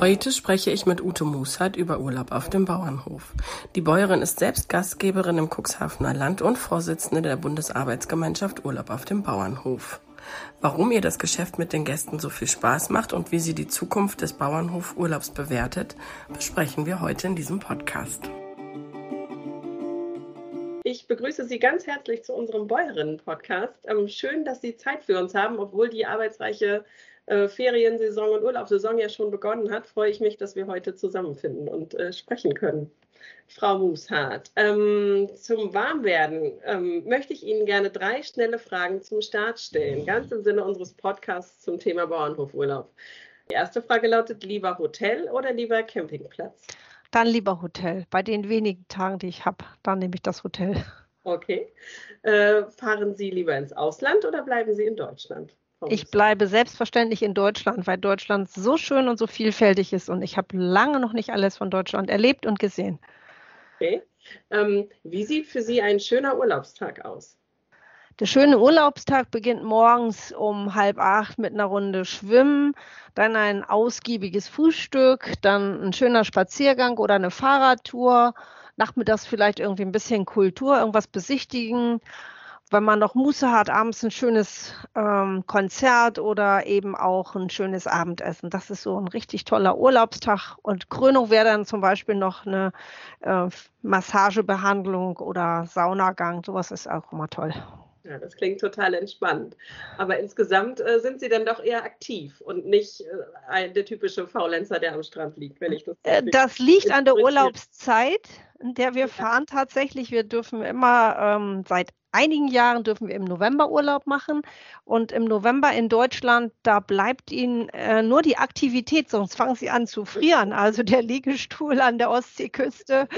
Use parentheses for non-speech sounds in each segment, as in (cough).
Heute spreche ich mit Ute Mushardt über Urlaub auf dem Bauernhof. Die Bäuerin ist selbst Gastgeberin im Cuxhavener Land und Vorsitzende der Bundesarbeitsgemeinschaft Urlaub auf dem Bauernhof. Warum ihr das Geschäft mit den Gästen so viel Spaß macht und wie sie die Zukunft des Bauernhofurlaubs bewertet, besprechen wir heute in diesem Podcast. Ich begrüße Sie ganz herzlich zu unserem Bäuerinnen-Podcast. Ähm, schön, dass Sie Zeit für uns haben, obwohl die arbeitsreiche äh, Feriensaison und Urlaubssaison ja schon begonnen hat, freue ich mich, dass wir heute zusammenfinden und äh, sprechen können. Frau Mushardt, ähm, zum Warmwerden ähm, möchte ich Ihnen gerne drei schnelle Fragen zum Start stellen, ganz im Sinne unseres Podcasts zum Thema Bauernhofurlaub. Die erste Frage lautet, lieber Hotel oder lieber Campingplatz? Dann lieber Hotel. Bei den wenigen Tagen, die ich habe, dann nehme ich das Hotel. Okay. Äh, fahren Sie lieber ins Ausland oder bleiben Sie in Deutschland? Ich bleibe selbstverständlich in Deutschland, weil Deutschland so schön und so vielfältig ist und ich habe lange noch nicht alles von Deutschland erlebt und gesehen. Okay. Ähm, wie sieht für Sie ein schöner Urlaubstag aus? Der schöne Urlaubstag beginnt morgens um halb acht mit einer Runde Schwimmen, dann ein ausgiebiges Frühstück, dann ein schöner Spaziergang oder eine Fahrradtour, nachmittags vielleicht irgendwie ein bisschen Kultur, irgendwas besichtigen wenn man noch Muße hat, abends ein schönes ähm, Konzert oder eben auch ein schönes Abendessen. Das ist so ein richtig toller Urlaubstag. Und Krönung wäre dann zum Beispiel noch eine äh, Massagebehandlung oder Saunagang. Sowas ist auch immer toll. Ja, das klingt total entspannt. Aber insgesamt äh, sind Sie dann doch eher aktiv und nicht äh, der typische Faulenzer, der am Strand liegt, wenn ich das. Äh, das liegt an der Urlaubszeit, in der wir fahren tatsächlich. Wir dürfen immer ähm, seit einigen Jahren dürfen wir im November Urlaub machen. Und im November in Deutschland, da bleibt Ihnen äh, nur die Aktivität, sonst fangen Sie an zu frieren. Also der Liegestuhl an der Ostseeküste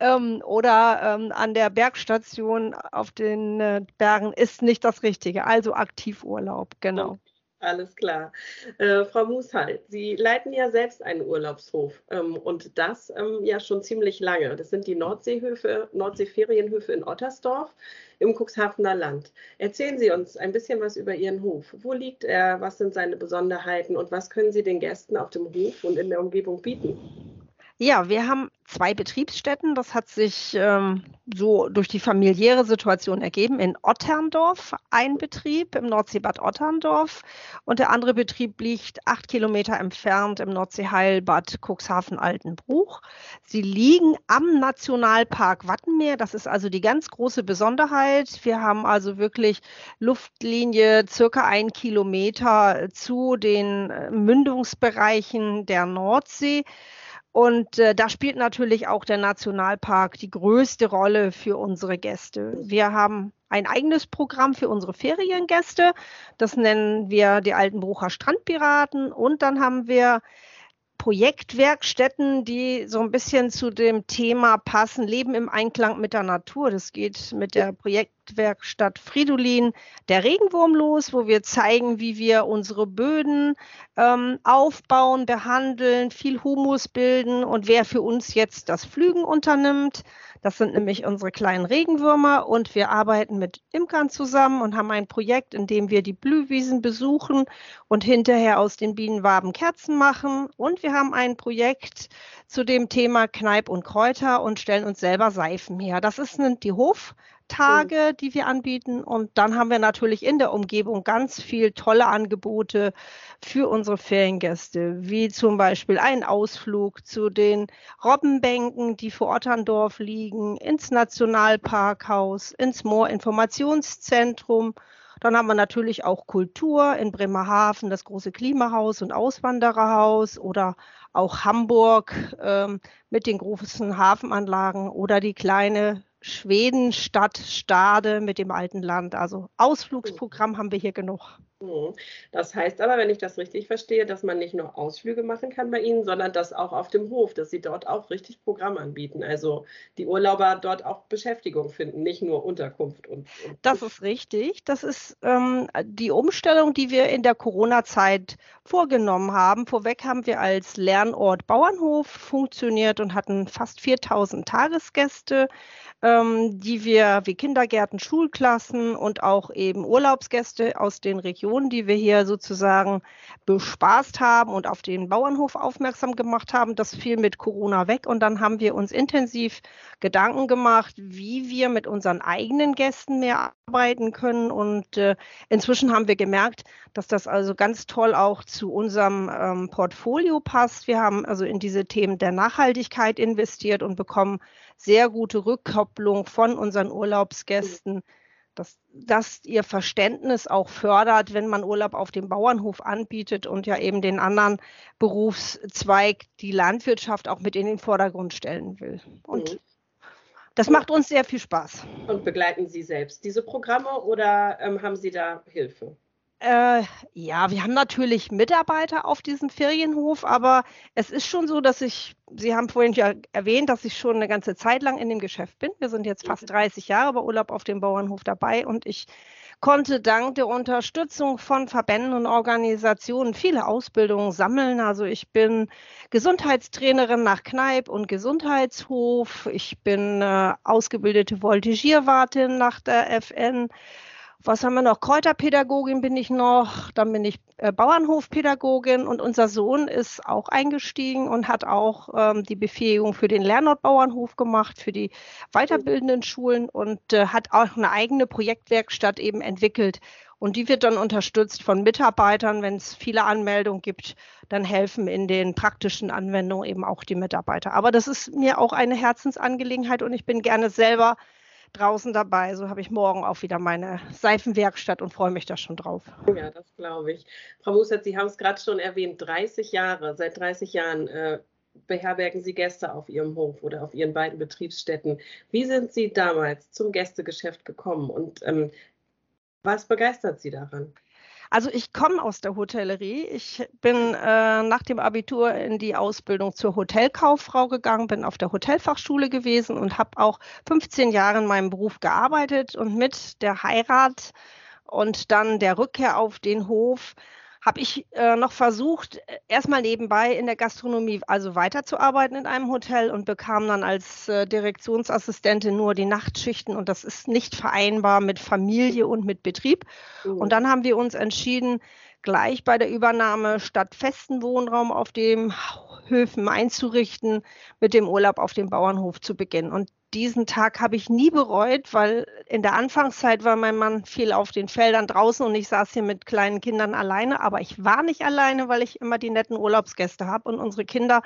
ähm, oder ähm, an der Bergstation auf den äh, Bergen ist nicht das Richtige. Also Aktivurlaub, genau. Alles klar. Äh, Frau Mushalt, Sie leiten ja selbst einen Urlaubshof ähm, und das ähm, ja schon ziemlich lange. Das sind die Nordseehöfe, Nordseeferienhöfe in Ottersdorf im Cuxhavener Land. Erzählen Sie uns ein bisschen was über Ihren Hof. Wo liegt er? Was sind seine Besonderheiten und was können Sie den Gästen auf dem Hof und in der Umgebung bieten? Ja, wir haben zwei Betriebsstätten. Das hat sich ähm, so durch die familiäre Situation ergeben. In Otterndorf ein Betrieb im Nordseebad Otterndorf und der andere Betrieb liegt acht Kilometer entfernt im Nordseeheilbad Cuxhaven-Altenbruch. Sie liegen am Nationalpark Wattenmeer. Das ist also die ganz große Besonderheit. Wir haben also wirklich Luftlinie circa ein Kilometer zu den äh, Mündungsbereichen der Nordsee. Und äh, da spielt natürlich auch der Nationalpark die größte Rolle für unsere Gäste. Wir haben ein eigenes Programm für unsere Feriengäste. Das nennen wir die Altenbrucher Strandpiraten. Und dann haben wir Projektwerkstätten, die so ein bisschen zu dem Thema passen, Leben im Einklang mit der Natur. Das geht mit der Projektwerkstatt Fridolin der Regenwurm los, wo wir zeigen, wie wir unsere Böden ähm, aufbauen, behandeln, viel Humus bilden und wer für uns jetzt das Flügen unternimmt. Das sind nämlich unsere kleinen Regenwürmer und wir arbeiten mit Imkern zusammen und haben ein Projekt, in dem wir die Blühwiesen besuchen und hinterher aus den Bienenwaben Kerzen machen. Und wir haben ein Projekt zu dem Thema Kneip und Kräuter und stellen uns selber Seifen her. Das ist die Hof. Tage, die wir anbieten. Und dann haben wir natürlich in der Umgebung ganz viel tolle Angebote für unsere Feriengäste, wie zum Beispiel ein Ausflug zu den Robbenbänken, die vor Otterndorf liegen, ins Nationalparkhaus, ins Moorinformationszentrum. Dann haben wir natürlich auch Kultur in Bremerhaven, das große Klimahaus und Auswandererhaus oder auch Hamburg ähm, mit den großen Hafenanlagen oder die kleine Schweden, Stadt, Stade mit dem alten Land. Also Ausflugsprogramm haben wir hier genug. Mhm. Das heißt aber, wenn ich das richtig verstehe, dass man nicht nur Ausflüge machen kann bei Ihnen, sondern das auch auf dem Hof, dass Sie dort auch richtig Programm anbieten. Also die Urlauber dort auch Beschäftigung finden, nicht nur Unterkunft. Und, und das ist richtig. Das ist ähm, die Umstellung, die wir in der Corona-Zeit vorgenommen haben. Vorweg haben wir als Lernort Bauernhof funktioniert und hatten fast 4000 Tagesgäste ähm, die wir wie Kindergärten, Schulklassen und auch eben Urlaubsgäste aus den Regionen, die wir hier sozusagen bespaßt haben und auf den Bauernhof aufmerksam gemacht haben. Das fiel mit Corona weg und dann haben wir uns intensiv Gedanken gemacht, wie wir mit unseren eigenen Gästen mehr arbeiten können. Und äh, inzwischen haben wir gemerkt, dass das also ganz toll auch zu unserem ähm, Portfolio passt. Wir haben also in diese Themen der Nachhaltigkeit investiert und bekommen sehr gute Rückkopplung von unseren Urlaubsgästen, dass das ihr Verständnis auch fördert, wenn man Urlaub auf dem Bauernhof anbietet und ja eben den anderen Berufszweig, die Landwirtschaft, auch mit in den Vordergrund stellen will. Und mhm. das macht uns sehr viel Spaß. Und begleiten Sie selbst diese Programme oder ähm, haben Sie da Hilfe? Äh, ja, wir haben natürlich Mitarbeiter auf diesem Ferienhof, aber es ist schon so, dass ich, Sie haben vorhin ja erwähnt, dass ich schon eine ganze Zeit lang in dem Geschäft bin. Wir sind jetzt fast 30 mhm. Jahre bei Urlaub auf dem Bauernhof dabei und ich konnte dank der Unterstützung von Verbänden und Organisationen viele Ausbildungen sammeln. Also ich bin Gesundheitstrainerin nach Kneipp und Gesundheitshof. Ich bin äh, ausgebildete Voltigierwartin nach der FN. Was haben wir noch? Kräuterpädagogin bin ich noch, dann bin ich äh, Bauernhofpädagogin und unser Sohn ist auch eingestiegen und hat auch ähm, die Befähigung für den Lernort Bauernhof gemacht, für die weiterbildenden Schulen und äh, hat auch eine eigene Projektwerkstatt eben entwickelt. Und die wird dann unterstützt von Mitarbeitern. Wenn es viele Anmeldungen gibt, dann helfen in den praktischen Anwendungen eben auch die Mitarbeiter. Aber das ist mir auch eine Herzensangelegenheit und ich bin gerne selber draußen dabei. So habe ich morgen auch wieder meine Seifenwerkstatt und freue mich da schon drauf. Ja, das glaube ich. Frau Mussert, Sie haben es gerade schon erwähnt, 30 Jahre, seit 30 Jahren äh, beherbergen Sie Gäste auf Ihrem Hof oder auf Ihren beiden Betriebsstätten. Wie sind Sie damals zum Gästegeschäft gekommen und ähm, was begeistert Sie daran? Also ich komme aus der Hotellerie. Ich bin äh, nach dem Abitur in die Ausbildung zur Hotelkauffrau gegangen, bin auf der Hotelfachschule gewesen und habe auch 15 Jahre in meinem Beruf gearbeitet und mit der Heirat und dann der Rückkehr auf den Hof habe ich äh, noch versucht, äh, erstmal nebenbei in der Gastronomie also weiterzuarbeiten in einem Hotel und bekam dann als äh, Direktionsassistentin nur die Nachtschichten und das ist nicht vereinbar mit Familie und mit Betrieb. Mhm. Und dann haben wir uns entschieden, gleich bei der Übernahme statt festen Wohnraum auf dem Höfen einzurichten, mit dem Urlaub auf dem Bauernhof zu beginnen. Und diesen Tag habe ich nie bereut, weil in der Anfangszeit war mein Mann viel auf den Feldern draußen und ich saß hier mit kleinen Kindern alleine. Aber ich war nicht alleine, weil ich immer die netten Urlaubsgäste habe und unsere Kinder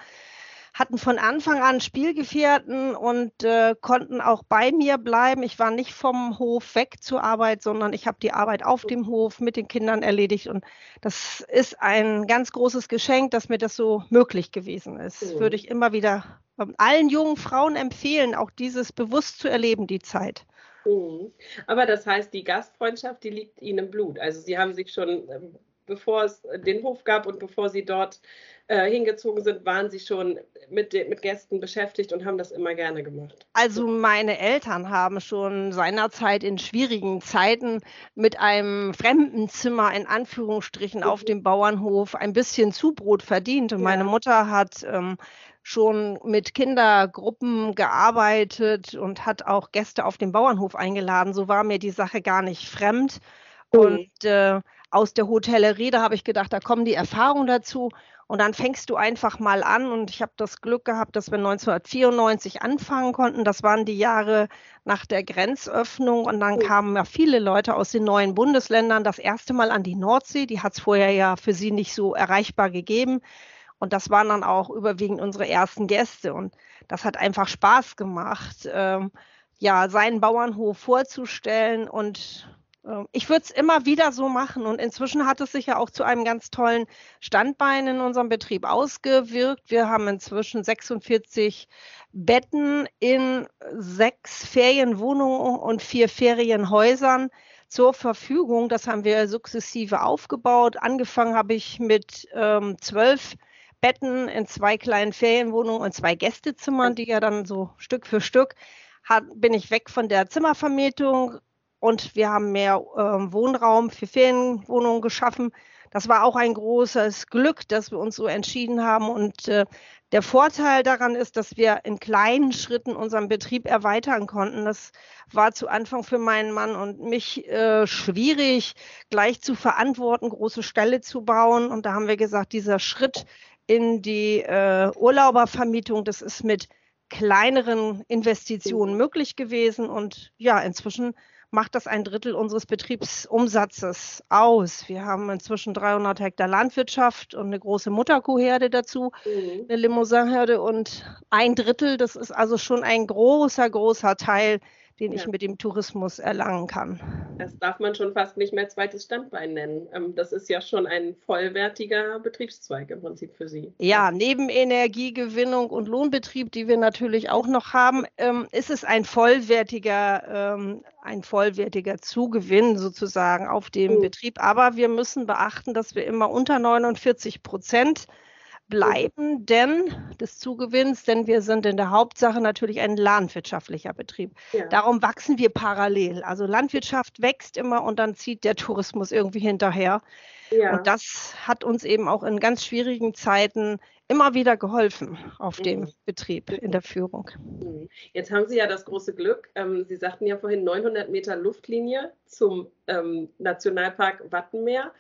hatten von Anfang an Spielgefährten und äh, konnten auch bei mir bleiben. Ich war nicht vom Hof weg zur Arbeit, sondern ich habe die Arbeit auf dem Hof mit den Kindern erledigt. Und das ist ein ganz großes Geschenk, dass mir das so möglich gewesen ist. Mhm. Würde ich immer wieder ähm, allen jungen Frauen empfehlen, auch dieses bewusst zu erleben, die Zeit. Mhm. Aber das heißt, die Gastfreundschaft, die liegt Ihnen im Blut. Also Sie haben sich schon, ähm, bevor es den Hof gab und bevor Sie dort äh, hingezogen sind, waren sie schon mit, mit Gästen beschäftigt und haben das immer gerne gemacht. Also meine Eltern haben schon seinerzeit in schwierigen Zeiten mit einem Fremdenzimmer in Anführungsstrichen mhm. auf dem Bauernhof ein bisschen Zubrot verdient. Und ja. meine Mutter hat ähm, schon mit Kindergruppen gearbeitet und hat auch Gäste auf dem Bauernhof eingeladen. So war mir die Sache gar nicht fremd. Mhm. Und äh, aus der Hotellerie, da habe ich gedacht, da kommen die Erfahrungen dazu. Und dann fängst du einfach mal an. Und ich habe das Glück gehabt, dass wir 1994 anfangen konnten. Das waren die Jahre nach der Grenzöffnung. Und dann kamen ja viele Leute aus den neuen Bundesländern das erste Mal an die Nordsee. Die hat es vorher ja für sie nicht so erreichbar gegeben. Und das waren dann auch überwiegend unsere ersten Gäste. Und das hat einfach Spaß gemacht, ähm, ja, seinen Bauernhof vorzustellen und ich würde es immer wieder so machen und inzwischen hat es sich ja auch zu einem ganz tollen Standbein in unserem Betrieb ausgewirkt. Wir haben inzwischen 46 Betten in sechs Ferienwohnungen und vier Ferienhäusern zur Verfügung. Das haben wir sukzessive aufgebaut. Angefangen habe ich mit ähm, zwölf Betten in zwei kleinen Ferienwohnungen und zwei Gästezimmern, die ja dann so Stück für Stück hat, bin ich weg von der Zimmervermietung und wir haben mehr äh, Wohnraum für Ferienwohnungen geschaffen. Das war auch ein großes Glück, dass wir uns so entschieden haben. Und äh, der Vorteil daran ist, dass wir in kleinen Schritten unseren Betrieb erweitern konnten. Das war zu Anfang für meinen Mann und mich äh, schwierig, gleich zu verantworten, große Ställe zu bauen. Und da haben wir gesagt, dieser Schritt in die äh, Urlaubervermietung, das ist mit kleineren Investitionen möglich gewesen. Und ja, inzwischen macht das ein Drittel unseres Betriebsumsatzes aus. Wir haben inzwischen 300 Hektar Landwirtschaft und eine große Mutterkuhherde dazu, mhm. eine Limousinherde und ein Drittel, das ist also schon ein großer, großer Teil den ja. ich mit dem Tourismus erlangen kann. Das darf man schon fast nicht mehr zweites Standbein nennen. Ähm, das ist ja schon ein vollwertiger Betriebszweig im Prinzip für Sie. Ja, neben Energiegewinnung und Lohnbetrieb, die wir natürlich auch noch haben, ähm, ist es ein vollwertiger, ähm, ein vollwertiger Zugewinn sozusagen auf dem mhm. Betrieb. Aber wir müssen beachten, dass wir immer unter 49 Prozent bleiben denn des Zugewinns, denn wir sind in der Hauptsache natürlich ein landwirtschaftlicher Betrieb. Ja. Darum wachsen wir parallel. Also Landwirtschaft wächst immer und dann zieht der Tourismus irgendwie hinterher. Ja. Und das hat uns eben auch in ganz schwierigen Zeiten immer wieder geholfen auf dem mhm. Betrieb in der Führung. Mhm. Jetzt haben Sie ja das große Glück. Ähm, Sie sagten ja vorhin 900 Meter Luftlinie zum ähm, Nationalpark Wattenmeer.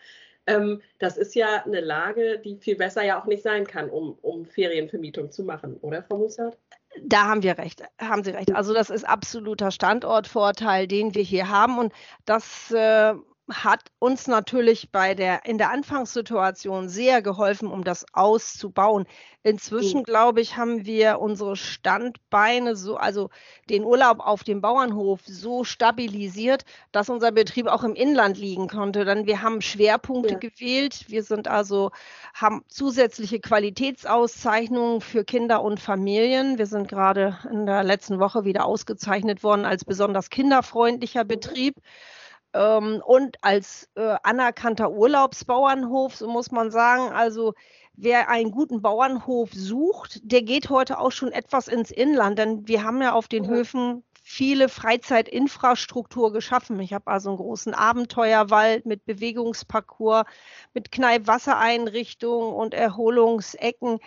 Ähm, das ist ja eine Lage, die viel besser ja auch nicht sein kann, um, um Ferienvermietung zu machen, oder, Frau Mussert? Da haben wir recht, haben Sie recht. Also das ist absoluter Standortvorteil, den wir hier haben. Und das äh, hat uns natürlich bei der, in der Anfangssituation sehr geholfen, um das auszubauen. Inzwischen, mhm. glaube ich, haben wir unsere Standbeine so, also den Urlaub auf dem Bauernhof so stabilisiert, dass unser Betrieb auch im Inland liegen konnte. Denn wir haben Schwerpunkte ja. gewählt. Wir sind also, haben zusätzliche Qualitätsauszeichnungen für Kinder und Familien. Wir sind gerade in der letzten Woche wieder ausgezeichnet worden als besonders kinderfreundlicher mhm. Betrieb. Ähm, und als äh, anerkannter Urlaubsbauernhof, so muss man sagen, also wer einen guten Bauernhof sucht, der geht heute auch schon etwas ins Inland, denn wir haben ja auf den Höfen viele Freizeitinfrastruktur geschaffen. Ich habe also einen großen Abenteuerwald mit Bewegungsparcours, mit Kneipp-Wassereinrichtungen und Erholungsecken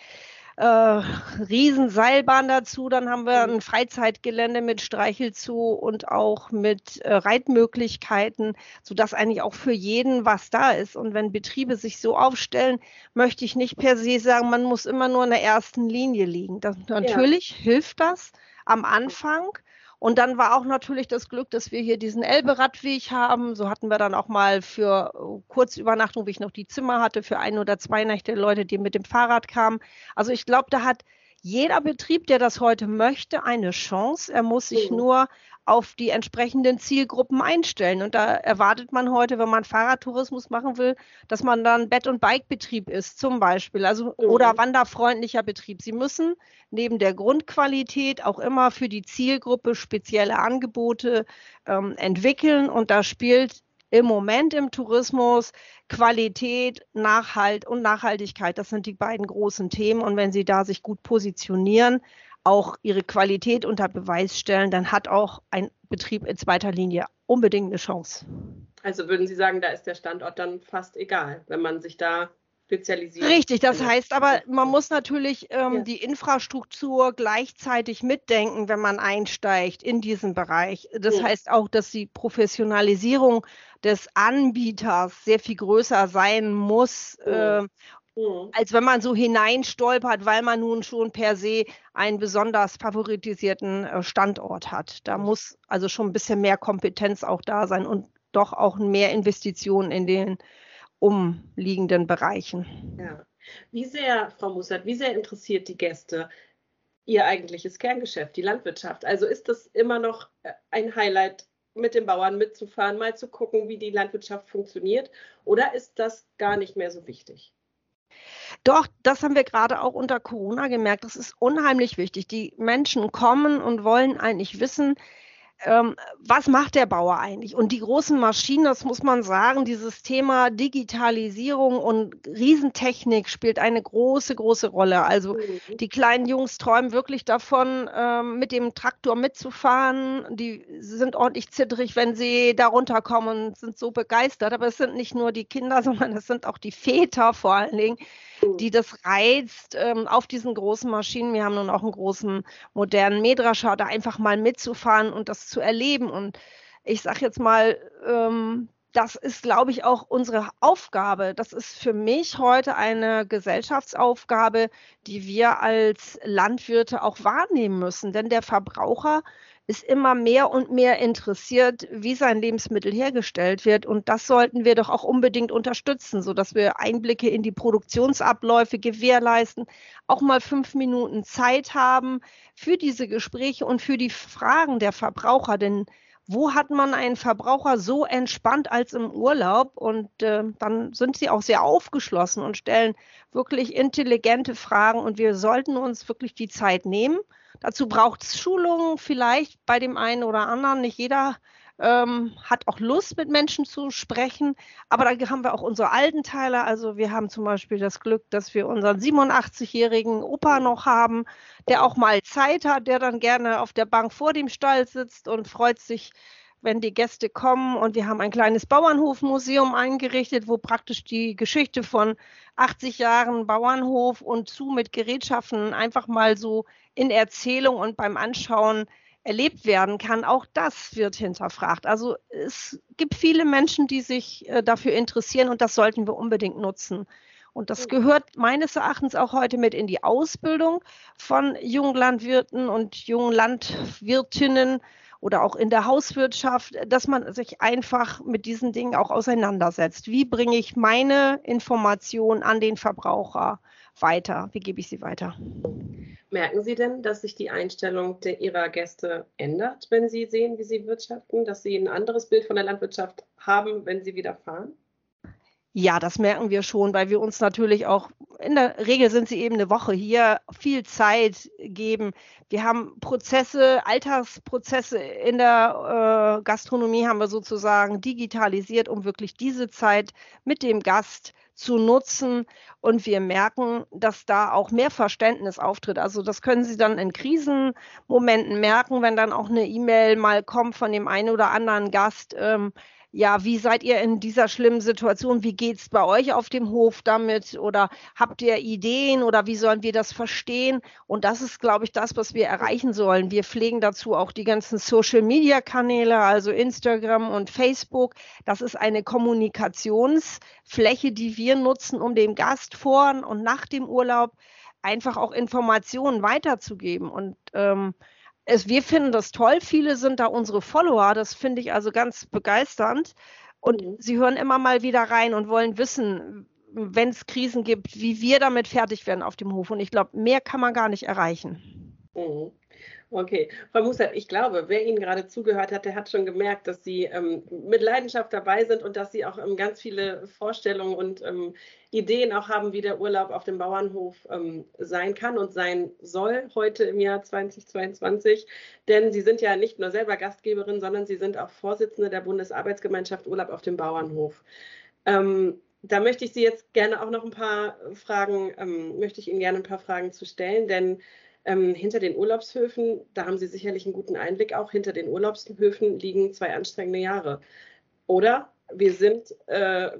äh, Riesenseilbahn dazu. Dann haben wir ein Freizeitgelände mit Streichelzoo und auch mit äh, Reitmöglichkeiten, sodass eigentlich auch für jeden was da ist. Und wenn Betriebe sich so aufstellen, möchte ich nicht per se sagen, man muss immer nur in der ersten Linie liegen. Das, natürlich ja. hilft das am Anfang. Und dann war auch natürlich das Glück, dass wir hier diesen Elbe-Radweg haben. So hatten wir dann auch mal für äh, Kurzübernachtung, wie ich noch die Zimmer hatte, für ein oder zwei Nächte Leute, die mit dem Fahrrad kamen. Also ich glaube, da hat jeder Betrieb, der das heute möchte, eine Chance. Er muss sich mhm. nur auf die entsprechenden Zielgruppen einstellen. Und da erwartet man heute, wenn man Fahrradtourismus machen will, dass man dann Bett- und Bikebetrieb ist, zum Beispiel, also mhm. oder wanderfreundlicher Betrieb. Sie müssen neben der Grundqualität auch immer für die Zielgruppe spezielle Angebote ähm, entwickeln. Und da spielt im Moment im Tourismus Qualität, Nachhalt und Nachhaltigkeit. Das sind die beiden großen Themen. Und wenn Sie da sich gut positionieren, auch ihre Qualität unter Beweis stellen, dann hat auch ein Betrieb in zweiter Linie unbedingt eine Chance. Also würden Sie sagen, da ist der Standort dann fast egal, wenn man sich da spezialisiert. Richtig, das heißt aber, man muss natürlich ähm, ja. die Infrastruktur gleichzeitig mitdenken, wenn man einsteigt in diesen Bereich. Das ja. heißt auch, dass die Professionalisierung des Anbieters sehr viel größer sein muss, ja. äh, Mhm. als wenn man so hineinstolpert, weil man nun schon per se einen besonders favoritisierten äh, Standort hat. Da muss also schon ein bisschen mehr Kompetenz auch da sein und doch auch mehr Investitionen in den umliegenden Bereichen. Ja. Wie sehr, Frau Mussert, wie sehr interessiert die Gäste Ihr eigentliches Kerngeschäft, die Landwirtschaft? Also ist das immer noch äh, ein Highlight mit den Bauern mitzufahren, mal zu gucken, wie die Landwirtschaft funktioniert? Oder ist das gar nicht mehr so wichtig? Doch, das haben wir gerade auch unter Corona gemerkt. Das ist unheimlich wichtig. Die Menschen kommen und wollen eigentlich wissen, ähm, was macht der Bauer eigentlich? Und die großen Maschinen, das muss man sagen, dieses Thema Digitalisierung und Riesentechnik spielt eine große, große Rolle. Also mhm. die kleinen Jungs träumen wirklich davon, ähm, mit dem Traktor mitzufahren. Die sind ordentlich zittrig, wenn sie da runterkommen und sind so begeistert. Aber es sind nicht nur die Kinder, (laughs) sondern es sind auch die Väter vor allen Dingen, die das reizt, ähm, auf diesen großen Maschinen, wir haben nun auch einen großen modernen Mähdrescher, da einfach mal mitzufahren und das zu erleben. Und ich sage jetzt mal, ähm, das ist, glaube ich, auch unsere Aufgabe. Das ist für mich heute eine Gesellschaftsaufgabe, die wir als Landwirte auch wahrnehmen müssen. Denn der Verbraucher ist immer mehr und mehr interessiert, wie sein Lebensmittel hergestellt wird. Und das sollten wir doch auch unbedingt unterstützen, sodass wir Einblicke in die Produktionsabläufe gewährleisten, auch mal fünf Minuten Zeit haben für diese Gespräche und für die Fragen der Verbraucher. Denn wo hat man einen Verbraucher so entspannt als im Urlaub? Und äh, dann sind sie auch sehr aufgeschlossen und stellen wirklich intelligente Fragen. Und wir sollten uns wirklich die Zeit nehmen Dazu braucht es Schulungen vielleicht bei dem einen oder anderen. Nicht jeder ähm, hat auch Lust, mit Menschen zu sprechen. Aber da haben wir auch unsere alten Teile. Also wir haben zum Beispiel das Glück, dass wir unseren 87-jährigen Opa noch haben, der auch mal Zeit hat, der dann gerne auf der Bank vor dem Stall sitzt und freut sich, wenn die Gäste kommen. Und wir haben ein kleines Bauernhofmuseum eingerichtet, wo praktisch die Geschichte von 80 Jahren Bauernhof und zu mit Gerätschaften einfach mal so in Erzählung und beim Anschauen erlebt werden kann, auch das wird hinterfragt. Also es gibt viele Menschen, die sich äh, dafür interessieren und das sollten wir unbedingt nutzen. Und das gehört meines Erachtens auch heute mit in die Ausbildung von jungen Landwirten und jungen Landwirtinnen oder auch in der Hauswirtschaft, dass man sich einfach mit diesen Dingen auch auseinandersetzt. Wie bringe ich meine Information an den Verbraucher weiter? Wie gebe ich sie weiter? Merken Sie denn, dass sich die Einstellung der Ihrer Gäste ändert, wenn Sie sehen, wie Sie wirtschaften, dass Sie ein anderes Bild von der Landwirtschaft haben, wenn Sie wieder fahren? Ja, das merken wir schon, weil wir uns natürlich auch, in der Regel sind sie eben eine Woche hier, viel Zeit geben. Wir haben Prozesse, Alltagsprozesse in der äh, Gastronomie haben wir sozusagen digitalisiert, um wirklich diese Zeit mit dem Gast zu nutzen. Und wir merken, dass da auch mehr Verständnis auftritt. Also das können Sie dann in Krisenmomenten merken, wenn dann auch eine E-Mail mal kommt von dem einen oder anderen Gast. Ähm, ja, wie seid ihr in dieser schlimmen Situation? Wie geht es bei euch auf dem Hof damit? Oder habt ihr Ideen oder wie sollen wir das verstehen? Und das ist, glaube ich, das, was wir erreichen sollen. Wir pflegen dazu auch die ganzen Social-Media-Kanäle, also Instagram und Facebook. Das ist eine Kommunikationsfläche, die wir nutzen, um dem Gast vor und nach dem Urlaub einfach auch Informationen weiterzugeben. Und ähm, es, wir finden das toll. Viele sind da unsere Follower. Das finde ich also ganz begeisternd. Und mhm. sie hören immer mal wieder rein und wollen wissen, wenn es Krisen gibt, wie wir damit fertig werden auf dem Hof. Und ich glaube, mehr kann man gar nicht erreichen. Mhm. Okay, Frau Musat, ich glaube, wer Ihnen gerade zugehört hat, der hat schon gemerkt, dass Sie ähm, mit Leidenschaft dabei sind und dass Sie auch ähm, ganz viele Vorstellungen und ähm, Ideen auch haben, wie der Urlaub auf dem Bauernhof ähm, sein kann und sein soll heute im Jahr 2022. Denn Sie sind ja nicht nur selber Gastgeberin, sondern Sie sind auch Vorsitzende der Bundesarbeitsgemeinschaft Urlaub auf dem Bauernhof. Ähm, da möchte ich Sie jetzt gerne auch noch ein paar Fragen, ähm, möchte ich Ihnen gerne ein paar Fragen zu stellen, denn ähm, hinter den Urlaubshöfen, da haben Sie sicherlich einen guten Einblick auch, hinter den Urlaubshöfen liegen zwei anstrengende Jahre. Oder wir sind, äh,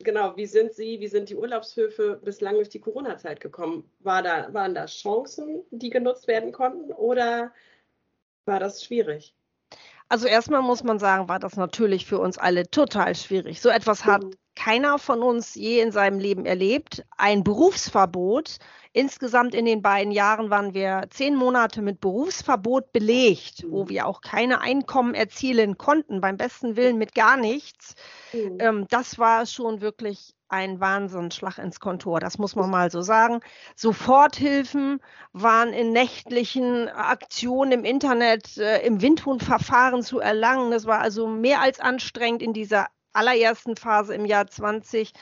genau, wie sind Sie, wie sind die Urlaubshöfe bislang durch die Corona-Zeit gekommen? War da, waren da Chancen, die genutzt werden konnten oder war das schwierig? Also erstmal muss man sagen, war das natürlich für uns alle total schwierig. So etwas hat mhm. keiner von uns je in seinem Leben erlebt. Ein Berufsverbot Insgesamt in den beiden Jahren waren wir zehn Monate mit Berufsverbot belegt, wo mhm. wir auch keine Einkommen erzielen konnten, beim besten Willen mit gar nichts. Mhm. Ähm, das war schon wirklich ein Wahnsinnsschlag ins Kontor, das muss man mal so sagen. Soforthilfen waren in nächtlichen Aktionen im Internet, äh, im Windhundverfahren zu erlangen. Das war also mehr als anstrengend in dieser allerersten Phase im Jahr 20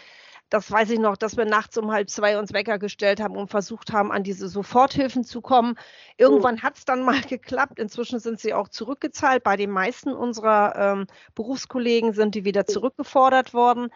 das weiß ich noch, dass wir nachts um halb zwei uns Wecker gestellt haben und versucht haben, an diese Soforthilfen zu kommen. Irgendwann hat es dann mal (laughs) geklappt. Inzwischen sind sie auch zurückgezahlt. Bei den meisten unserer ähm, Berufskollegen sind die wieder zurückgefordert worden.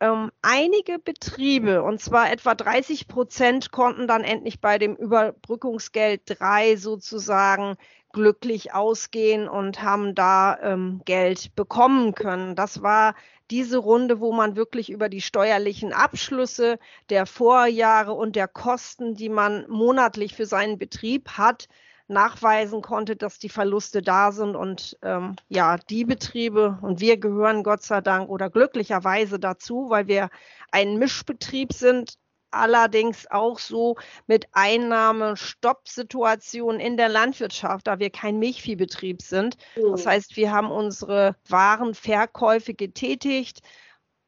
Ähm, einige Betriebe, und zwar etwa 30 Prozent, konnten dann endlich bei dem Überbrückungsgeld 3 sozusagen glücklich ausgehen und haben da ähm, Geld bekommen können. Das war diese Runde, wo man wirklich über die steuerlichen Abschlüsse der Vorjahre und der Kosten, die man monatlich für seinen Betrieb hat, nachweisen konnte, dass die Verluste da sind. Und ähm, ja, die Betriebe, und wir gehören Gott sei Dank oder glücklicherweise dazu, weil wir ein Mischbetrieb sind, allerdings auch so mit Einnahmestoppsituationen in der Landwirtschaft, da wir kein Milchviehbetrieb sind. Mhm. Das heißt, wir haben unsere Warenverkäufe getätigt,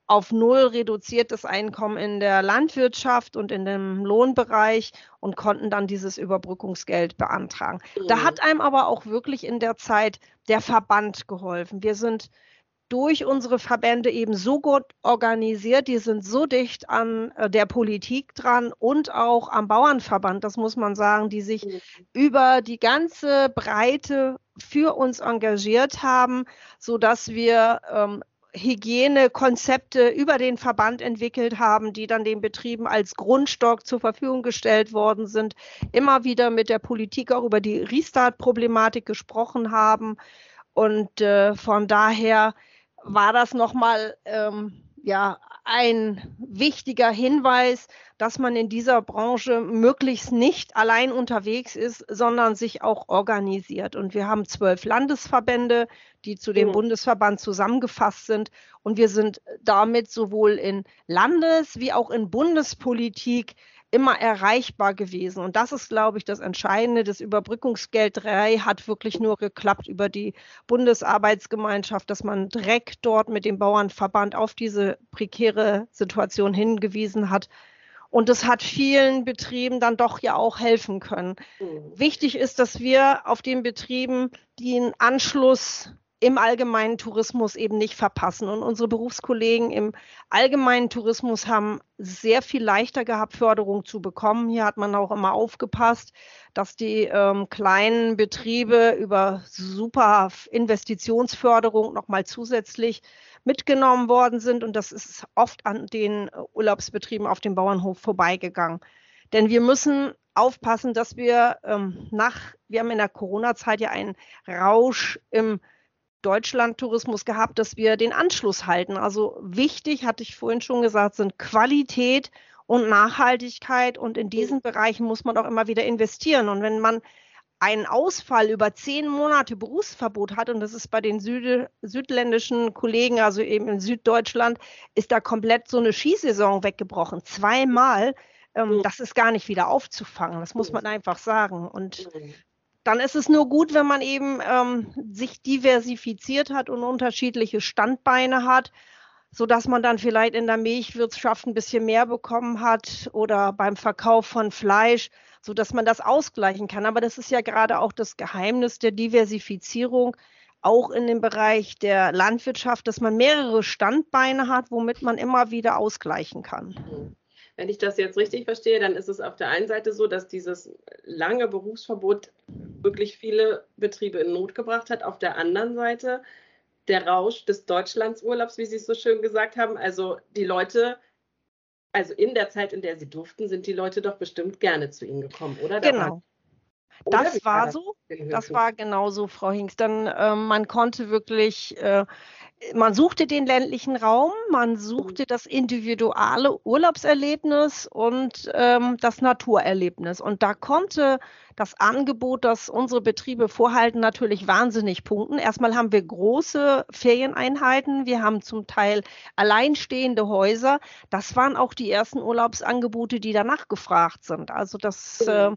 auf null reduziertes Einkommen in der Landwirtschaft und in dem Lohnbereich und konnten dann dieses Überbrückungsgeld beantragen. Mhm. Da hat einem aber auch wirklich in der Zeit der Verband geholfen. Wir sind durch unsere Verbände eben so gut organisiert, die sind so dicht an äh, der Politik dran und auch am Bauernverband, das muss man sagen, die sich mhm. über die ganze Breite für uns engagiert haben, so dass wir ähm, Hygienekonzepte über den Verband entwickelt haben, die dann den Betrieben als Grundstock zur Verfügung gestellt worden sind, immer wieder mit der Politik auch über die Restart-Problematik gesprochen haben. Und äh, von daher war das nochmal ähm, ja, ein wichtiger Hinweis, dass man in dieser Branche möglichst nicht allein unterwegs ist, sondern sich auch organisiert. Und wir haben zwölf Landesverbände, die zu dem mhm. Bundesverband zusammengefasst sind. Und wir sind damit sowohl in Landes- wie auch in Bundespolitik immer erreichbar gewesen. Und das ist, glaube ich, das Entscheidende. Das Überbrückungsgeld 3 hat wirklich nur geklappt über die Bundesarbeitsgemeinschaft, dass man direkt dort mit dem Bauernverband auf diese prekäre Situation hingewiesen hat. Und es hat vielen Betrieben dann doch ja auch helfen können. Mhm. Wichtig ist, dass wir auf den Betrieben den Anschluss im allgemeinen Tourismus eben nicht verpassen. Und unsere Berufskollegen im allgemeinen Tourismus haben sehr viel leichter gehabt, Förderung zu bekommen. Hier hat man auch immer aufgepasst, dass die ähm, kleinen Betriebe über super Investitionsförderung nochmal zusätzlich mitgenommen worden sind. Und das ist oft an den Urlaubsbetrieben auf dem Bauernhof vorbeigegangen. Denn wir müssen aufpassen, dass wir ähm, nach, wir haben in der Corona-Zeit ja einen Rausch im Deutschlandtourismus gehabt, dass wir den Anschluss halten. Also wichtig, hatte ich vorhin schon gesagt, sind Qualität und Nachhaltigkeit. Und in diesen Bereichen muss man auch immer wieder investieren. Und wenn man einen Ausfall über zehn Monate Berufsverbot hat, und das ist bei den Süd südländischen Kollegen, also eben in Süddeutschland, ist da komplett so eine Skisaison weggebrochen. Zweimal. Ähm, das ist gar nicht wieder aufzufangen. Das muss man einfach sagen. Und dann ist es nur gut, wenn man eben ähm, sich diversifiziert hat und unterschiedliche Standbeine hat, so dass man dann vielleicht in der Milchwirtschaft ein bisschen mehr bekommen hat oder beim Verkauf von Fleisch, so dass man das ausgleichen kann. Aber das ist ja gerade auch das Geheimnis der Diversifizierung, auch in dem Bereich der Landwirtschaft, dass man mehrere Standbeine hat, womit man immer wieder ausgleichen kann. Wenn ich das jetzt richtig verstehe, dann ist es auf der einen Seite so, dass dieses lange Berufsverbot wirklich viele Betriebe in Not gebracht hat. Auf der anderen Seite der Rausch des Deutschlandsurlaubs, wie Sie es so schön gesagt haben. Also die Leute, also in der Zeit, in der sie durften, sind die Leute doch bestimmt gerne zu Ihnen gekommen, oder? Genau. Oder das war, war so. Das war genau so, Frau Hinks. Dann äh, man konnte wirklich äh, man suchte den ländlichen Raum, man suchte das individuelle Urlaubserlebnis und ähm, das Naturerlebnis. Und da konnte das Angebot, das unsere Betriebe vorhalten, natürlich wahnsinnig punkten. Erstmal haben wir große Ferieneinheiten, wir haben zum Teil alleinstehende Häuser. Das waren auch die ersten Urlaubsangebote, die danach gefragt sind. Also das äh,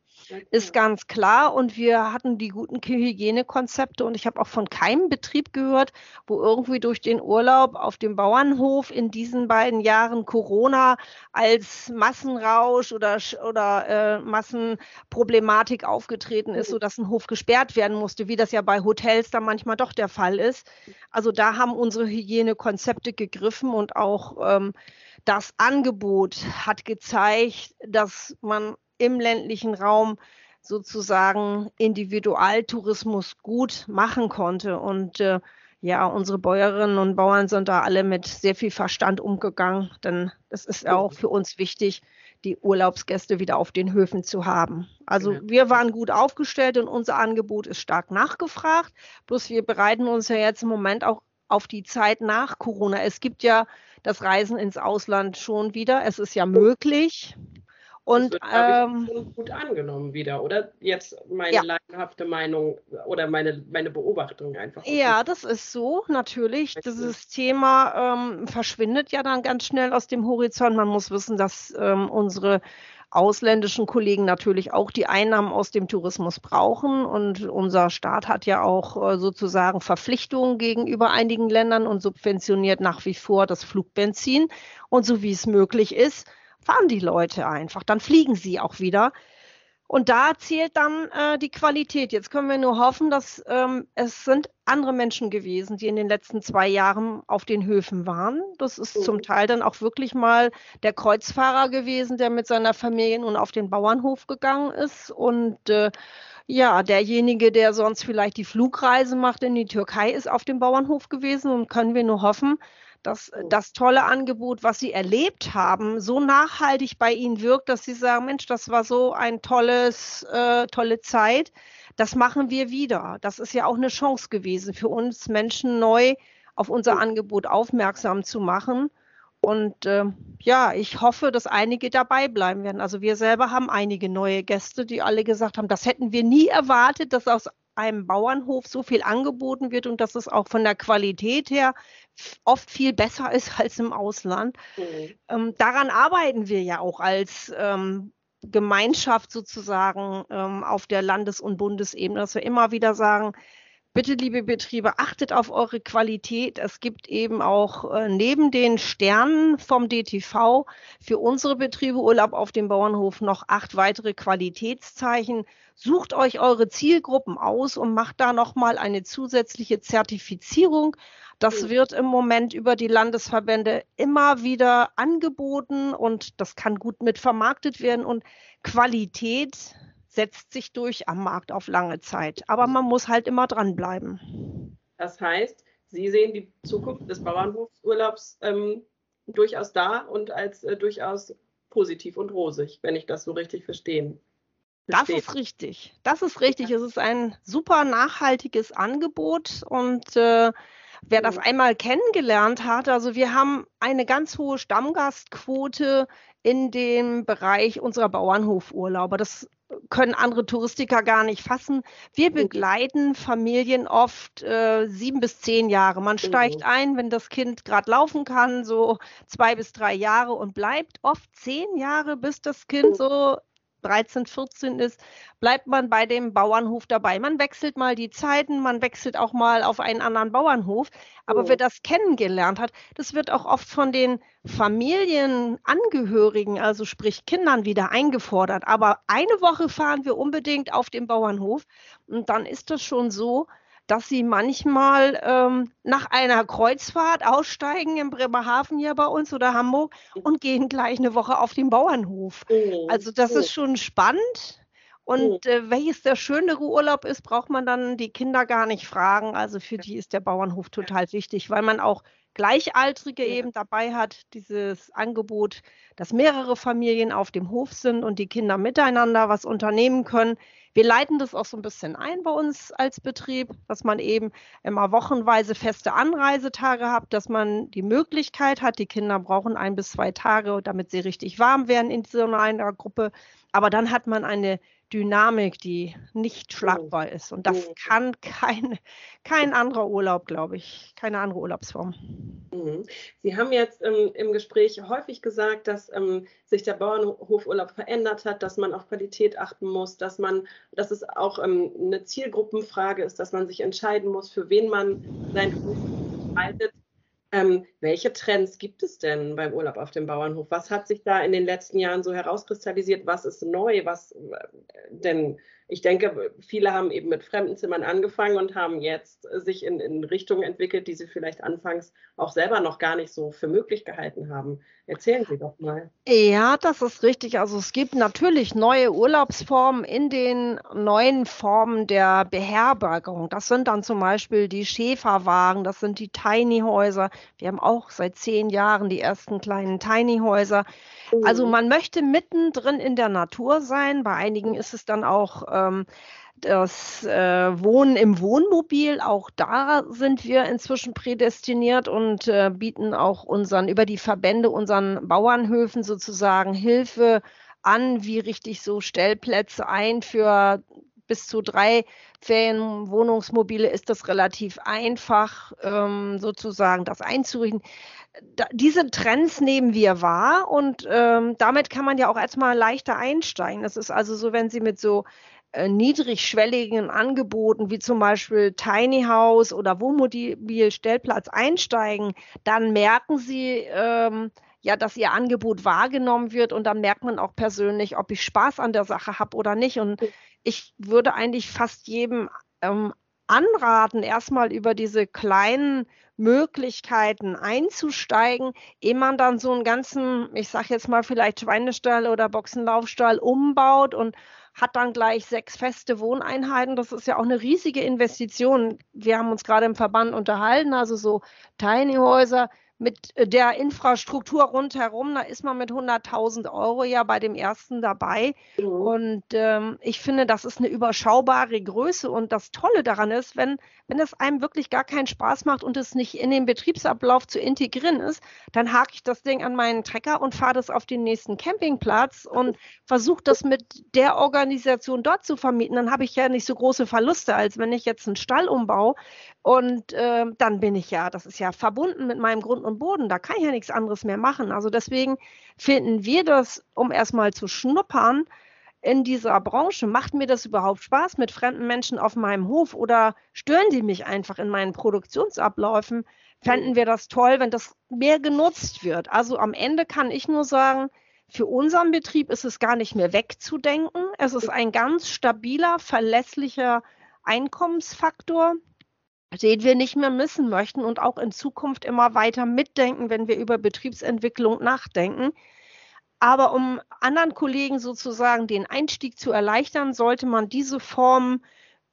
ist ganz klar. Und wir hatten die guten Hygienekonzepte und ich habe auch von keinem Betrieb gehört, wo irgendwie durch den Urlaub auf dem Bauernhof in diesen beiden Jahren Corona als Massenrausch oder, oder äh, Massenproblematik aufgetreten ist, sodass ein Hof gesperrt werden musste, wie das ja bei Hotels dann manchmal doch der Fall ist. Also da haben unsere Hygienekonzepte gegriffen und auch ähm, das Angebot hat gezeigt, dass man im ländlichen Raum sozusagen Individualtourismus gut machen konnte. Und äh, ja, unsere Bäuerinnen und Bauern sind da alle mit sehr viel Verstand umgegangen, denn es ist auch für uns wichtig, die Urlaubsgäste wieder auf den Höfen zu haben. Also wir waren gut aufgestellt und unser Angebot ist stark nachgefragt. Bloß wir bereiten uns ja jetzt im Moment auch auf die Zeit nach Corona. Es gibt ja das Reisen ins Ausland schon wieder. Es ist ja möglich. Und das wird, ähm, gut angenommen wieder, oder? Jetzt meine ja. leidenhafte Meinung oder meine, meine Beobachtung einfach. Ja, das ist so, natürlich. Dieses Thema ähm, verschwindet ja dann ganz schnell aus dem Horizont. Man muss wissen, dass ähm, unsere ausländischen Kollegen natürlich auch die Einnahmen aus dem Tourismus brauchen. Und unser Staat hat ja auch äh, sozusagen Verpflichtungen gegenüber einigen Ländern und subventioniert nach wie vor das Flugbenzin. Und so wie es möglich ist, fahren die Leute einfach. Dann fliegen sie auch wieder. Und da zählt dann äh, die Qualität. Jetzt können wir nur hoffen, dass ähm, es sind andere Menschen gewesen, die in den letzten zwei Jahren auf den Höfen waren. Das ist mhm. zum Teil dann auch wirklich mal der Kreuzfahrer gewesen, der mit seiner Familie nun auf den Bauernhof gegangen ist. Und äh, ja, derjenige, der sonst vielleicht die Flugreise macht in die Türkei, ist auf dem Bauernhof gewesen. Und können wir nur hoffen, dass äh, das tolle Angebot, was Sie erlebt haben, so nachhaltig bei Ihnen wirkt, dass Sie sagen, Mensch, das war so ein tolles, äh, tolle Zeit. Das machen wir wieder. Das ist ja auch eine Chance gewesen für uns Menschen neu auf unser Angebot aufmerksam zu machen. Und äh, ja, ich hoffe, dass einige dabei bleiben werden. Also wir selber haben einige neue Gäste, die alle gesagt haben, das hätten wir nie erwartet, dass aus einem Bauernhof so viel angeboten wird und dass es auch von der Qualität her oft viel besser ist (laughs) als im Ausland. Mhm. Ähm, daran arbeiten wir ja auch als ähm, Gemeinschaft sozusagen ähm, auf der Landes- und Bundesebene, dass wir immer wieder sagen, Bitte, liebe Betriebe, achtet auf eure Qualität. Es gibt eben auch äh, neben den Sternen vom DTV für unsere Betriebe Urlaub auf dem Bauernhof noch acht weitere Qualitätszeichen. Sucht euch eure Zielgruppen aus und macht da nochmal eine zusätzliche Zertifizierung. Das wird im Moment über die Landesverbände immer wieder angeboten und das kann gut mit vermarktet werden und Qualität setzt sich durch am Markt auf lange Zeit. Aber man muss halt immer dranbleiben. Das heißt, Sie sehen die Zukunft des Bauernhofsurlaubs ähm, durchaus da und als äh, durchaus positiv und rosig, wenn ich das so richtig verstehe. Das ist richtig. Das ist richtig. Es ist ein super nachhaltiges Angebot und äh, wer das mhm. einmal kennengelernt hat, also wir haben eine ganz hohe Stammgastquote in dem Bereich unserer Bauernhofurlauber. Das können andere Touristiker gar nicht fassen. Wir begleiten Familien oft äh, sieben bis zehn Jahre. Man steigt mhm. ein, wenn das Kind gerade laufen kann, so zwei bis drei Jahre und bleibt oft zehn Jahre, bis das Kind so 13, 14 ist, bleibt man bei dem Bauernhof dabei. Man wechselt mal die Zeiten, man wechselt auch mal auf einen anderen Bauernhof. Aber oh. wer das kennengelernt hat, das wird auch oft von den Familienangehörigen, also sprich Kindern, wieder eingefordert. Aber eine Woche fahren wir unbedingt auf dem Bauernhof und dann ist das schon so, dass sie manchmal ähm, nach einer Kreuzfahrt aussteigen in Bremerhaven hier bei uns oder Hamburg und gehen gleich eine Woche auf den Bauernhof. Mhm. Also das ist schon spannend. Und mhm. äh, welches der schönere Urlaub ist, braucht man dann die Kinder gar nicht fragen. Also für die ist der Bauernhof total wichtig, weil man auch Gleichaltrige eben dabei hat, dieses Angebot, dass mehrere Familien auf dem Hof sind und die Kinder miteinander was unternehmen können. Wir leiten das auch so ein bisschen ein bei uns als Betrieb, dass man eben immer wochenweise feste Anreisetage hat, dass man die Möglichkeit hat, die Kinder brauchen ein bis zwei Tage, damit sie richtig warm werden in so einer Gruppe. Aber dann hat man eine Dynamik, die nicht schlagbar ist. Und das kann kein, kein anderer Urlaub, glaube ich, keine andere Urlaubsform. Mhm. Sie haben jetzt ähm, im Gespräch häufig gesagt, dass ähm, sich der Bauernhofurlaub verändert hat, dass man auf Qualität achten muss, dass man, dass es auch ähm, eine Zielgruppenfrage ist, dass man sich entscheiden muss, für wen man sein Hof haltet. Ähm, welche Trends gibt es denn beim Urlaub auf dem Bauernhof? Was hat sich da in den letzten Jahren so herauskristallisiert? Was ist neu? Was äh, denn? Ich denke, viele haben eben mit Fremdenzimmern angefangen und haben jetzt sich in, in Richtungen entwickelt, die sie vielleicht anfangs auch selber noch gar nicht so für möglich gehalten haben. Erzählen Sie doch mal. Ja, das ist richtig. Also es gibt natürlich neue Urlaubsformen in den neuen Formen der Beherbergung. Das sind dann zum Beispiel die Schäferwagen, das sind die Tiny Häuser. Wir haben auch seit zehn Jahren die ersten kleinen Tiny Häuser. Also mhm. man möchte mittendrin in der Natur sein. Bei einigen ist es dann auch ähm, das äh, Wohnen im Wohnmobil. Auch da sind wir inzwischen prädestiniert und äh, bieten auch unseren über die Verbände unseren Bauernhöfen sozusagen Hilfe an, wie richtig so Stellplätze ein für bis zu drei Ferienwohnungsmobile ist das relativ einfach, ähm, sozusagen das einzurichten da, diese Trends nehmen wir wahr und ähm, damit kann man ja auch erstmal leichter einsteigen. Das ist also so, wenn Sie mit so niedrigschwelligen Angeboten wie zum Beispiel Tiny House oder Wohnmobil-Stellplatz einsteigen, dann merken Sie, ähm, ja, dass ihr Angebot wahrgenommen wird und dann merkt man auch persönlich, ob ich Spaß an der Sache habe oder nicht. Und ich würde eigentlich fast jedem ähm, anraten, erstmal über diese kleinen Möglichkeiten einzusteigen, ehe man dann so einen ganzen, ich sage jetzt mal vielleicht Schweinestall oder Boxenlaufstall umbaut und hat dann gleich sechs feste Wohneinheiten. Das ist ja auch eine riesige Investition. Wir haben uns gerade im Verband unterhalten, also so Tiny Häuser mit der Infrastruktur rundherum, da ist man mit 100.000 Euro ja bei dem ersten dabei. Mhm. Und ähm, ich finde, das ist eine überschaubare Größe. Und das Tolle daran ist, wenn, wenn es einem wirklich gar keinen Spaß macht und es nicht in den Betriebsablauf zu integrieren ist, dann hake ich das Ding an meinen Trecker und fahre das auf den nächsten Campingplatz und versuche das mit der Organisation dort zu vermieten. Dann habe ich ja nicht so große Verluste, als wenn ich jetzt einen Stall umbaue. Und äh, dann bin ich ja, das ist ja verbunden mit meinem Grund und Boden, da kann ich ja nichts anderes mehr machen. Also deswegen finden wir das, um erstmal zu schnuppern in dieser Branche, macht mir das überhaupt Spaß mit fremden Menschen auf meinem Hof oder stören die mich einfach in meinen Produktionsabläufen? Fänden wir das toll, wenn das mehr genutzt wird. Also am Ende kann ich nur sagen, für unseren Betrieb ist es gar nicht mehr wegzudenken. Es ist ein ganz stabiler, verlässlicher Einkommensfaktor, den wir nicht mehr missen möchten und auch in Zukunft immer weiter mitdenken, wenn wir über Betriebsentwicklung nachdenken. Aber um anderen Kollegen sozusagen den Einstieg zu erleichtern, sollte man diese Form,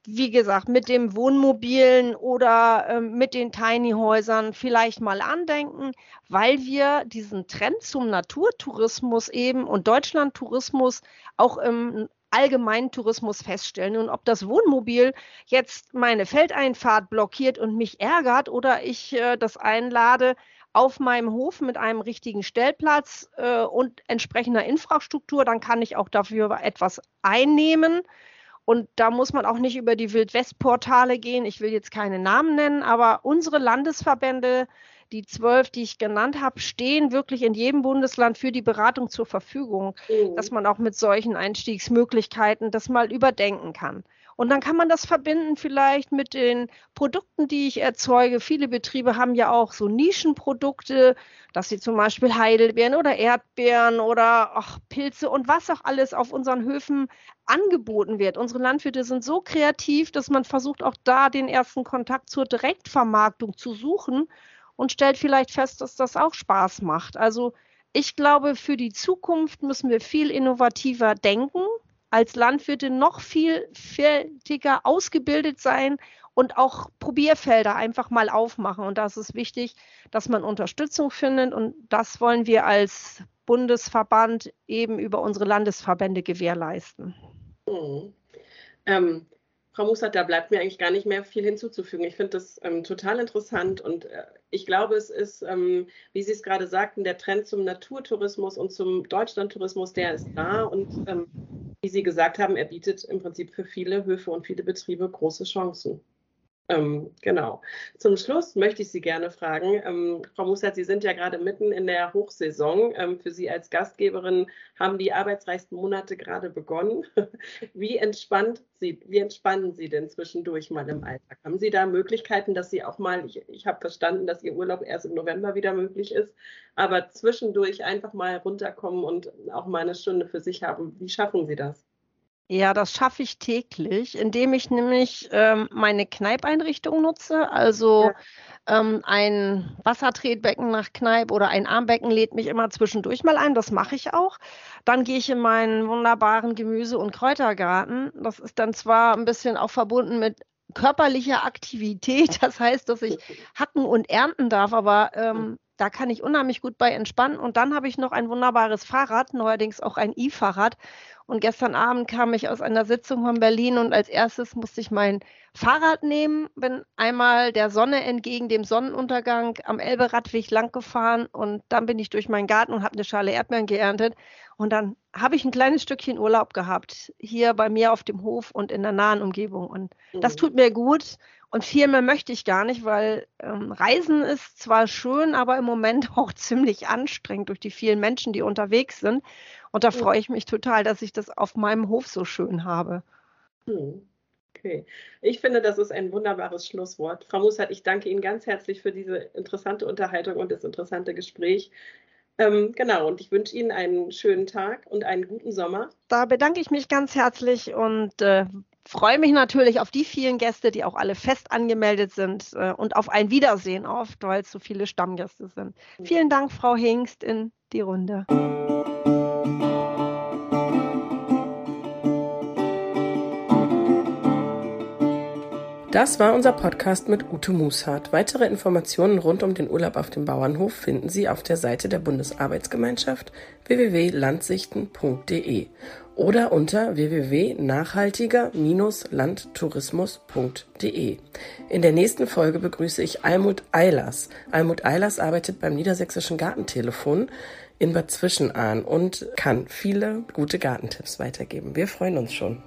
wie gesagt, mit dem Wohnmobilen oder äh, mit den Tiny Häusern vielleicht mal andenken, weil wir diesen Trend zum Naturtourismus eben und Deutschlandtourismus auch im allgemeinen Tourismus feststellen. Und ob das Wohnmobil jetzt meine Feldeinfahrt blockiert und mich ärgert oder ich äh, das einlade auf meinem Hof mit einem richtigen Stellplatz äh, und entsprechender Infrastruktur, dann kann ich auch dafür etwas einnehmen. Und da muss man auch nicht über die Wildwest-Portale gehen. Ich will jetzt keine Namen nennen, aber unsere Landesverbände die zwölf, die ich genannt habe, stehen wirklich in jedem Bundesland für die Beratung zur Verfügung, mhm. dass man auch mit solchen Einstiegsmöglichkeiten das mal überdenken kann. Und dann kann man das verbinden vielleicht mit den Produkten, die ich erzeuge. Viele Betriebe haben ja auch so Nischenprodukte, dass sie zum Beispiel Heidelbeeren oder Erdbeeren oder ach, Pilze und was auch alles auf unseren Höfen angeboten wird. Unsere Landwirte sind so kreativ, dass man versucht, auch da den ersten Kontakt zur Direktvermarktung zu suchen und stellt vielleicht fest, dass das auch Spaß macht. Also ich glaube, für die Zukunft müssen wir viel innovativer denken, als Landwirte noch vielfältiger ausgebildet sein und auch Probierfelder einfach mal aufmachen. Und das ist wichtig, dass man Unterstützung findet. Und das wollen wir als Bundesverband eben über unsere Landesverbände gewährleisten. Mhm. Ähm, Frau Mussert, da bleibt mir eigentlich gar nicht mehr viel hinzuzufügen. Ich finde das ähm, total interessant und äh, ich glaube, es ist, ähm, wie Sie es gerade sagten, der Trend zum Naturtourismus und zum Deutschlandtourismus, der ist da und ähm, wie Sie gesagt haben, er bietet im Prinzip für viele Höfe und viele Betriebe große Chancen. Ähm, genau. Zum Schluss möchte ich Sie gerne fragen, ähm, Frau Mussert, Sie sind ja gerade mitten in der Hochsaison. Ähm, für Sie als Gastgeberin haben die arbeitsreichsten Monate gerade begonnen. (laughs) Wie entspannt Sie, wie entspannen Sie denn zwischendurch mal im Alltag? Haben Sie da Möglichkeiten, dass Sie auch mal, ich, ich habe verstanden, dass Ihr Urlaub erst im November wieder möglich ist, aber zwischendurch einfach mal runterkommen und auch mal eine Stunde für sich haben? Wie schaffen Sie das? Ja, das schaffe ich täglich, indem ich nämlich ähm, meine Kneipeinrichtung nutze. Also ja. ähm, ein Wassertretbecken nach Kneip oder ein Armbecken lädt mich immer zwischendurch mal ein. Das mache ich auch. Dann gehe ich in meinen wunderbaren Gemüse- und Kräutergarten. Das ist dann zwar ein bisschen auch verbunden mit körperlicher Aktivität. (laughs) Das heißt, dass ich (laughs) hacken und ernten darf, aber ähm, da kann ich unheimlich gut bei entspannen. Und dann habe ich noch ein wunderbares Fahrrad, neuerdings auch ein E-Fahrrad. Und gestern Abend kam ich aus einer Sitzung von Berlin und als erstes musste ich mein Fahrrad nehmen, bin einmal der Sonne entgegen dem Sonnenuntergang am Elberadweg lang gefahren und dann bin ich durch meinen Garten und habe eine Schale Erdbeeren geerntet. Und dann habe ich ein kleines Stückchen Urlaub gehabt, hier bei mir auf dem Hof und in der nahen Umgebung. Und mhm. das tut mir gut. Und viel mehr möchte ich gar nicht, weil ähm, Reisen ist zwar schön, aber im Moment (laughs) auch ziemlich anstrengend durch die vielen Menschen, die unterwegs sind. Und da freue ich mich total, dass ich das auf meinem Hof so schön habe. Hm. Okay, ich finde, das ist ein wunderbares Schlusswort. Frau Mussert, ich danke Ihnen ganz herzlich für diese interessante Unterhaltung und das interessante Gespräch. Ähm, genau, und ich wünsche Ihnen einen schönen Tag und einen guten Sommer. Da bedanke ich mich ganz herzlich und äh, freue mich natürlich auf die vielen Gäste, die auch alle fest angemeldet sind äh, und auf ein Wiedersehen oft, weil es so viele Stammgäste sind. Mhm. Vielen Dank, Frau Hengst, in die Runde. Das war unser Podcast mit Ute Mushardt. Weitere Informationen rund um den Urlaub auf dem Bauernhof finden Sie auf der Seite der Bundesarbeitsgemeinschaft www.landsichten.de oder unter www.nachhaltiger-landtourismus.de. In der nächsten Folge begrüße ich Almut Eilers. Almut Eilers arbeitet beim Niedersächsischen Gartentelefon in Bad Zwischenahn und kann viele gute Gartentipps weitergeben. Wir freuen uns schon.